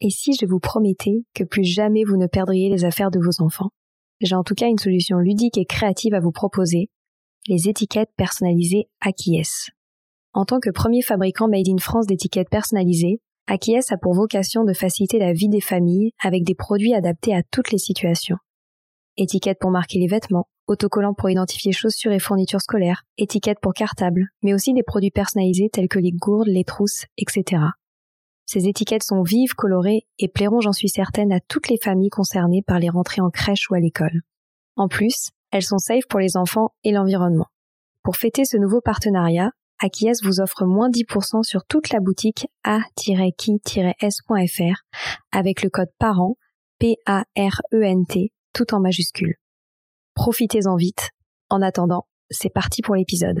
Et si je vous promettais que plus jamais vous ne perdriez les affaires de vos enfants J'ai en tout cas une solution ludique et créative à vous proposer, les étiquettes personnalisées Akies. En tant que premier fabricant made in France d'étiquettes personnalisées, Akies a pour vocation de faciliter la vie des familles avec des produits adaptés à toutes les situations. Étiquettes pour marquer les vêtements, autocollants pour identifier chaussures et fournitures scolaires, étiquettes pour cartables, mais aussi des produits personnalisés tels que les gourdes, les trousses, etc. Ces étiquettes sont vives, colorées et plairont, j'en suis certaine, à toutes les familles concernées par les rentrées en crèche ou à l'école. En plus, elles sont safe pour les enfants et l'environnement. Pour fêter ce nouveau partenariat, Akies vous offre moins 10% sur toute la boutique a-qui-s.fr avec le code PARENT, P-A-R-E-N-T, tout en majuscule. Profitez-en vite. En attendant, c'est parti pour l'épisode.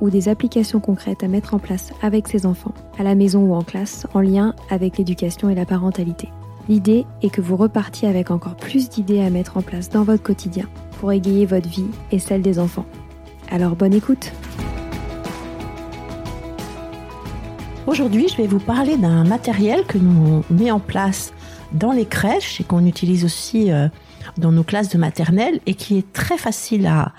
ou des applications concrètes à mettre en place avec ses enfants, à la maison ou en classe, en lien avec l'éducation et la parentalité. L'idée est que vous repartiez avec encore plus d'idées à mettre en place dans votre quotidien pour égayer votre vie et celle des enfants. Alors bonne écoute Aujourd'hui, je vais vous parler d'un matériel que nous met en place dans les crèches et qu'on utilise aussi euh, dans nos classes de maternelle et qui est très facile à,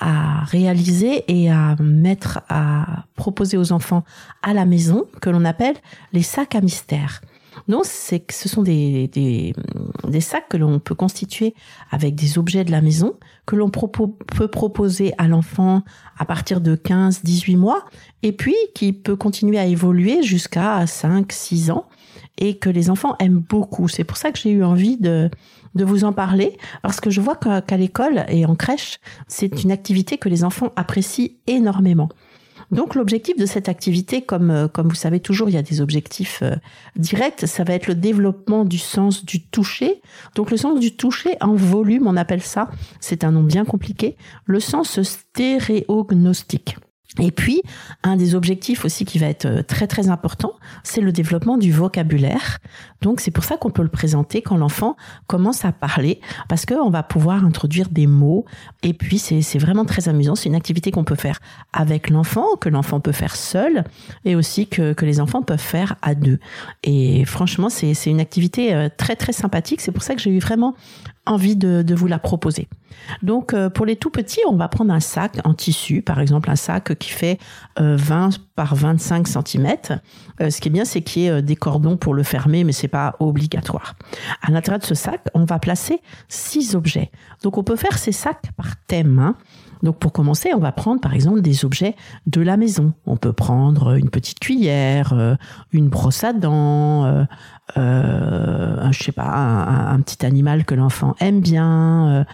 à réaliser et à mettre à proposer aux enfants à la maison que l'on appelle les sacs à mystère. Non, c'est que ce sont des, des, sacs que l'on peut constituer avec des objets de la maison, que l'on peut proposer à l'enfant à partir de 15, 18 mois, et puis qui peut continuer à évoluer jusqu'à 5, 6 ans, et que les enfants aiment beaucoup. C'est pour ça que j'ai eu envie de, de vous en parler, parce que je vois qu'à l'école et en crèche, c'est une activité que les enfants apprécient énormément. Donc l'objectif de cette activité, comme, euh, comme vous savez toujours, il y a des objectifs euh, directs, ça va être le développement du sens du toucher. Donc le sens du toucher en volume, on appelle ça, c'est un nom bien compliqué, le sens stéréognostique. Et puis, un des objectifs aussi qui va être euh, très très important, c'est le développement du vocabulaire. Donc, c'est pour ça qu'on peut le présenter quand l'enfant commence à parler, parce qu'on va pouvoir introduire des mots. Et puis, c'est vraiment très amusant. C'est une activité qu'on peut faire avec l'enfant, que l'enfant peut faire seul, et aussi que, que les enfants peuvent faire à deux. Et franchement, c'est une activité euh, très très sympathique. C'est pour ça que j'ai eu vraiment envie de, vous la proposer. Donc euh, pour les tout petits, on va prendre un sac en tissu, par exemple un sac qui fait 20 euh, par 25 cm. Euh, ce qui est bien, c'est qu'il y ait des cordons pour le fermer, mais c'est pas obligatoire. À l'intérieur de ce sac, on va placer six objets. Donc on peut faire ces sacs par thème. Hein. Donc pour commencer, on va prendre par exemple des objets de la maison. On peut prendre une petite cuillère, une brosse à dents, euh, je sais pas, un, petit animal que l'enfant aime bien,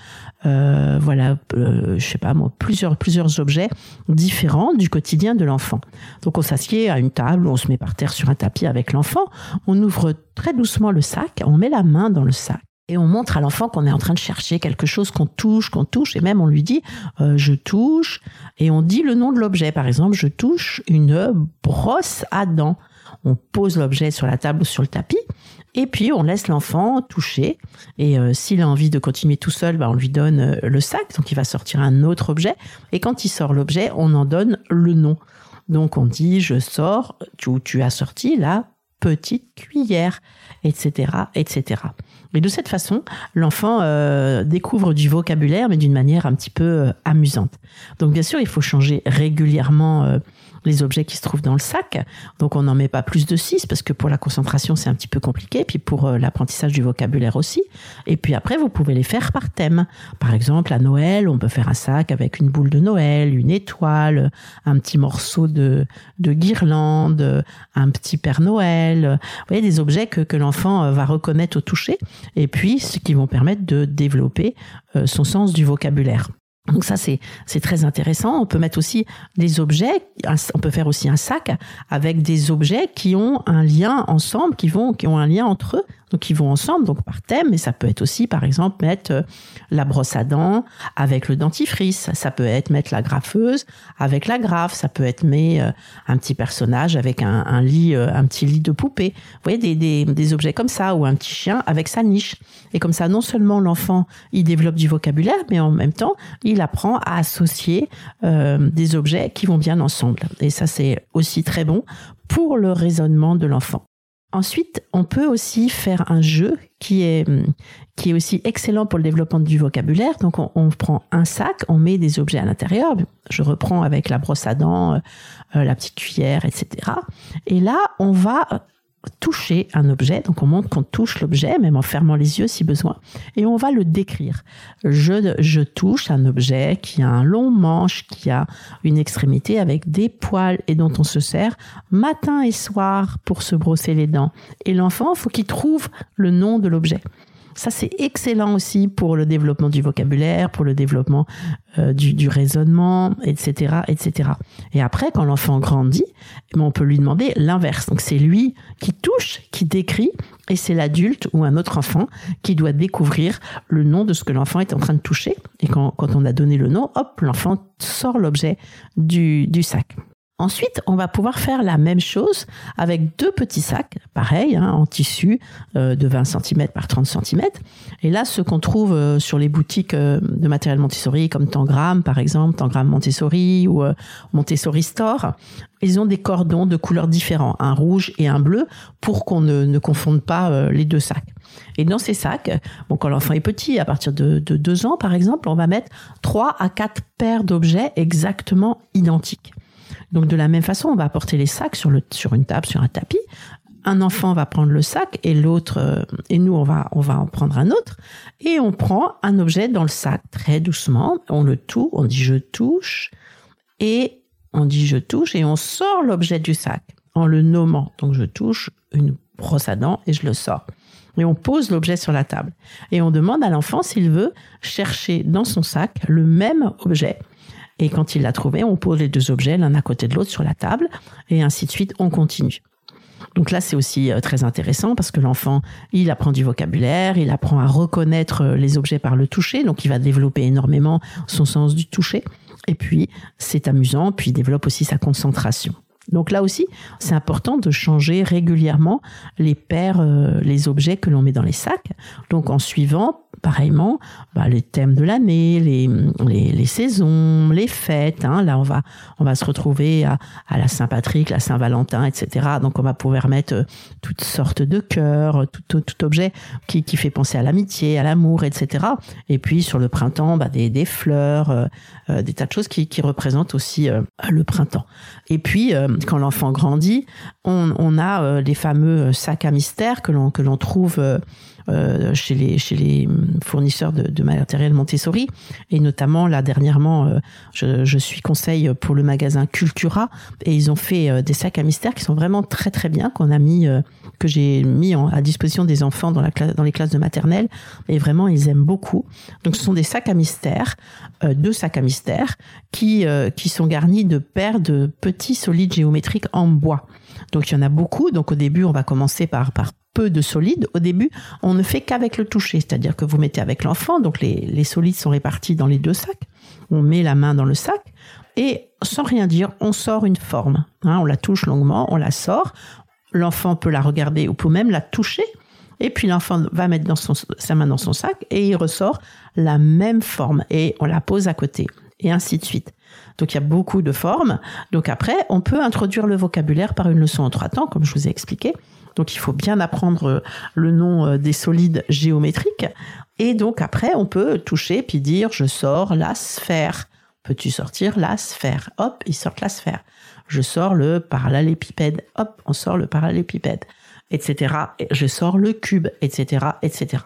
euh, voilà, euh, je sais pas moi, plusieurs plusieurs objets différents du quotidien de l'enfant. Donc on s'assied à une table, on se met par terre sur un tapis avec l'enfant, on ouvre très doucement le sac, on met la main dans le sac et on montre à l'enfant qu'on est en train de chercher quelque chose qu'on touche, qu'on touche, et même on lui dit euh, je touche, et on dit le nom de l'objet. Par exemple, je touche une brosse à dents. On pose l'objet sur la table ou sur le tapis, et puis on laisse l'enfant toucher. Et euh, s'il a envie de continuer tout seul, bah, on lui donne euh, le sac, donc il va sortir un autre objet. Et quand il sort l'objet, on en donne le nom. Donc on dit je sors, tu, tu as sorti la petite cuillère, etc., etc. Et de cette façon, l'enfant euh, découvre du vocabulaire, mais d'une manière un petit peu euh, amusante. Donc bien sûr, il faut changer régulièrement euh, les objets qui se trouvent dans le sac. Donc on n'en met pas plus de 6 parce que pour la concentration c'est un petit peu compliqué, puis pour euh, l'apprentissage du vocabulaire aussi. Et puis après vous pouvez les faire par thème. Par exemple à Noël on peut faire un sac avec une boule de Noël, une étoile, un petit morceau de, de guirlande, un petit Père Noël. Vous voyez des objets que, que l'enfant euh, va reconnaître au toucher et puis ce qui vont permettre de développer euh, son sens du vocabulaire. Donc ça c'est très intéressant. On peut mettre aussi des objets. On peut faire aussi un sac avec des objets qui ont un lien ensemble, qui vont qui ont un lien entre eux donc ils vont ensemble, donc par thème, mais ça peut être aussi, par exemple, mettre euh, la brosse à dents avec le dentifrice, ça peut être mettre la graffeuse avec la graffe, ça peut être mettre euh, un petit personnage avec un, lit, euh, un petit lit de poupée. Vous voyez, des, des, des, objets comme ça, ou un petit chien avec sa niche. Et comme ça, non seulement l'enfant, il développe du vocabulaire, mais en même temps, il apprend à associer des objets qui vont bien ensemble. Et ça, c'est aussi très bon pour le raisonnement de l'enfant. Ensuite, on peut aussi faire un jeu qui est, aussi excellent pour le développement du vocabulaire. Donc, on, prend un sac, on met des objets à l'intérieur. Je reprends avec la brosse à dents, euh, la petite cuillère, etc. Et là, on va toucher un objet, donc on montre qu'on touche l'objet, même en fermant les yeux si besoin, et on va le décrire. Je, je touche un objet qui a un long manche, qui a une extrémité avec des poils et dont on se sert matin et soir pour se brosser les dents. Et l'enfant, faut qu'il trouve le nom de l'objet. Ça, c'est excellent aussi pour le développement du vocabulaire, pour le développement euh, du, raisonnement, etc., etc. Et après, quand l'enfant grandit, eh ben, on peut lui demander l'inverse. Donc, c'est lui qui touche, qui décrit, et c'est l'adulte ou un autre enfant qui doit découvrir le nom de ce que l'enfant est en train de toucher. Et quand, quand on a donné le nom, hop, l'enfant sort l'objet du, du sac. Ensuite, on va pouvoir faire la même chose avec deux petits sacs, pareil, hein, en tissu euh, de 20 cm par 30 cm. Et là, ce qu'on trouve euh, sur les boutiques euh, de matériel Montessori, comme Tangram par exemple, Tangram Montessori ou Montessori Store, ils ont des cordons de couleurs différents, un rouge et un bleu, pour qu'on ne, ne, confonde pas les deux sacs. Et dans ces sacs, bon, quand l'enfant est petit, à partir de, de deux ans par exemple, on va mettre trois à quatre paires d'objets exactement identiques. Donc de la même façon, on va apporter les sacs sur, le, sur une table, sur un tapis. Un enfant va prendre le sac et l'autre, euh, et nous, on va, on va en prendre un autre. Et on prend un objet dans le sac très doucement. On le touche, on dit je touche. Et on dit je touche et on sort l'objet du sac en le nommant. Donc je touche une brosse à dents et je le sors. Et on pose l'objet sur la table. Et on demande à l'enfant s'il veut chercher dans son sac le même objet et quand il l'a trouvé, on pose les deux objets l'un à côté de l'autre sur la table et ainsi de suite, on continue. Donc là, c'est aussi euh, très intéressant parce que l'enfant, il apprend du vocabulaire, il apprend à reconnaître euh, les objets par le toucher, donc il va développer énormément son sens du toucher. Et puis, c'est amusant, puis il développe aussi sa concentration. Donc là aussi, c'est important de changer régulièrement les paires, euh, les objets que l'on met dans les sacs. Donc en suivant pareillement bah, les thèmes de l'année, les, les, saisons, les fêtes. Hein. Là, on va, on va se retrouver à, à la Saint-Patrick, la Saint-Valentin, etc. Donc, on va pouvoir mettre euh, toutes sortes de cœurs, tout, tout, objet qui, qui fait penser à l'amitié, à l'amour, etc. Et puis, sur le printemps, bah, des, des fleurs, euh, euh, des tas de choses qui, qui représentent aussi le printemps. Et puis, quand l'enfant grandit, on, on a les fameux sacs à mystère que l'on trouve euh, chez les chez les fournisseurs de, de, matériel Montessori. Et notamment là dernièrement euh, je, je, suis conseil pour le magasin Cultura. Et ils ont fait euh, des sacs à mystère qui sont vraiment très très bien qu'on a mis que j'ai mis à disposition des enfants dans la classe dans les classes de maternelle. Et vraiment ils aiment beaucoup. Donc ce sont des sacs à mystère deux sacs à mystère qui qui sont garnis de paires de petits solides géométriques en bois. Donc il y en a beaucoup. Donc au début on va commencer par par peu de solide, au début, on ne fait qu'avec le toucher, c'est-à-dire que vous mettez avec l'enfant, donc les, solides sont répartis dans les deux sacs, on met la main dans le sac, et sans rien dire, on sort une forme. Hein, on la touche longuement, on la sort, l'enfant peut la regarder ou peut même la toucher, et puis l'enfant va mettre sa main dans son sac, et il ressort la même forme, et on la pose à côté, et ainsi de suite. Donc il y a beaucoup de formes. Donc après, on peut introduire le vocabulaire par une leçon en trois temps, comme je vous ai expliqué. Donc il faut bien apprendre euh, le nom euh, des solides géométriques. Et donc après, on peut toucher puis dire je sors la sphère. Peux-tu sortir la sphère? Hop, il sort la sphère. Je sors le parallélépipède. Hop, on sort le parallélépipède, etc. je sors le cube, etc., etc.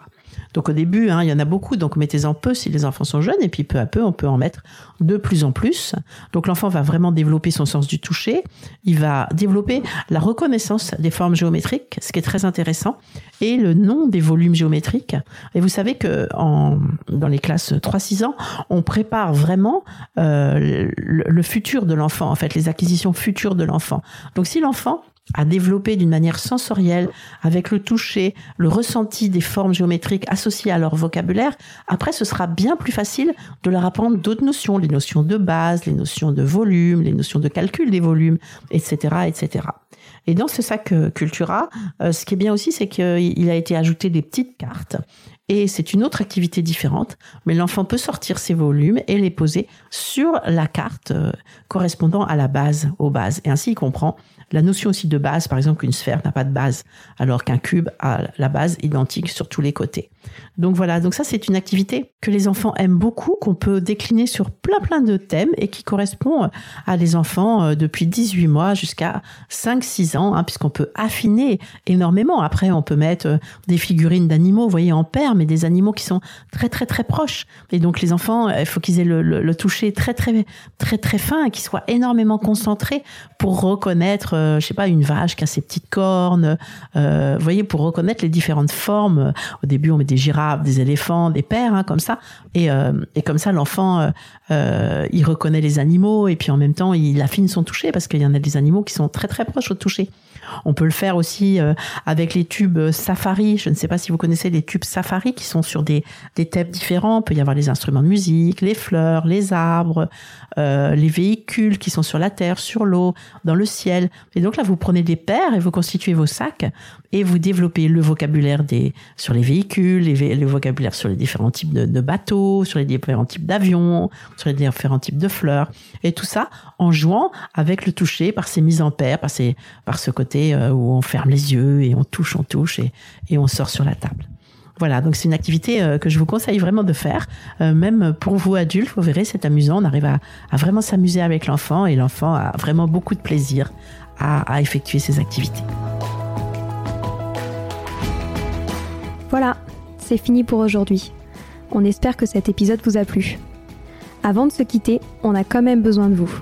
Donc au début, hein, il y en a beaucoup, donc mettez-en peu si les enfants sont jeunes, et puis peu à peu, on peut en mettre de plus en plus. Donc l'enfant va vraiment développer son sens du toucher, il va développer la reconnaissance des formes géométriques, ce qui est très intéressant, et le nom des volumes géométriques. Et vous savez que en, dans les classes 3-6 ans, on prépare vraiment euh, le, le futur de l'enfant, en fait, les acquisitions futures de l'enfant. Donc si l'enfant à développer d'une manière sensorielle, avec le toucher, le ressenti des formes géométriques associées à leur vocabulaire, après ce sera bien plus facile de leur apprendre d'autres notions, les notions de base, les notions de volume, les notions de calcul des volumes, etc., etc. Et dans ce sac euh, Cultura, euh, ce qui est bien aussi, c'est qu'il a été ajouté des petites cartes. Et c'est une autre activité différente, mais l'enfant peut sortir ses volumes et les poser sur la carte euh, correspondant à la base, aux bases. Et ainsi, il comprend la notion aussi de base, par exemple qu'une sphère n'a pas de base, alors qu'un cube a la base identique sur tous les côtés. Donc voilà, donc ça c'est une activité que les enfants aiment beaucoup, qu'on peut décliner sur plein plein de thèmes et qui correspond à des enfants euh, depuis 18 mois jusqu'à 5-6 ans, hein, puisqu'on peut affiner énormément. Après, on peut mettre euh, des figurines d'animaux, vous voyez, en paire, mais des animaux qui sont très très très proches. Et donc les enfants, il faut qu'ils aient le, toucher très très très très fin et qu'ils soient énormément concentrés pour reconnaître euh, je sais pas, une vache qui a ses petites cornes. Euh, vous voyez, pour reconnaître les différentes formes. Au début, on met des girafes, des éléphants, des pères, hein, comme ça. Et, euh, et comme ça, l'enfant, il reconnaît les animaux et puis en même temps, il affine son toucher parce qu'il y en a des animaux qui sont très très proches au toucher. On peut le faire aussi avec les tubes Safari. Je ne sais pas si vous connaissez les tubes Safari qui sont sur des, des thèmes différents. Il peut y avoir les instruments de musique, les fleurs, les arbres, les véhicules qui sont sur la terre, sur l'eau, dans le ciel. Et donc là, vous prenez des paires et vous constituez vos sacs et vous développez le vocabulaire des, sur les véhicules, les, le vocabulaire sur les différents types de, bateaux, sur les différents types d'avions, sur les différents types de fleurs. Et tout ça en jouant avec le toucher par ces mises en paires, par, ces, par ce côté euh, où on ferme les yeux et on touche, on touche et, on sort sur la table. Voilà, donc c'est une activité euh, que je vous conseille vraiment de faire. Euh, même pour vous adultes, vous verrez, c'est amusant. On arrive à, à vraiment s'amuser avec l'enfant et l'enfant a vraiment beaucoup de plaisir à, effectuer ces activités. Voilà, c'est fini pour aujourd'hui. On espère que cet épisode vous a plu. Avant de se quitter, on a quand même besoin de vous.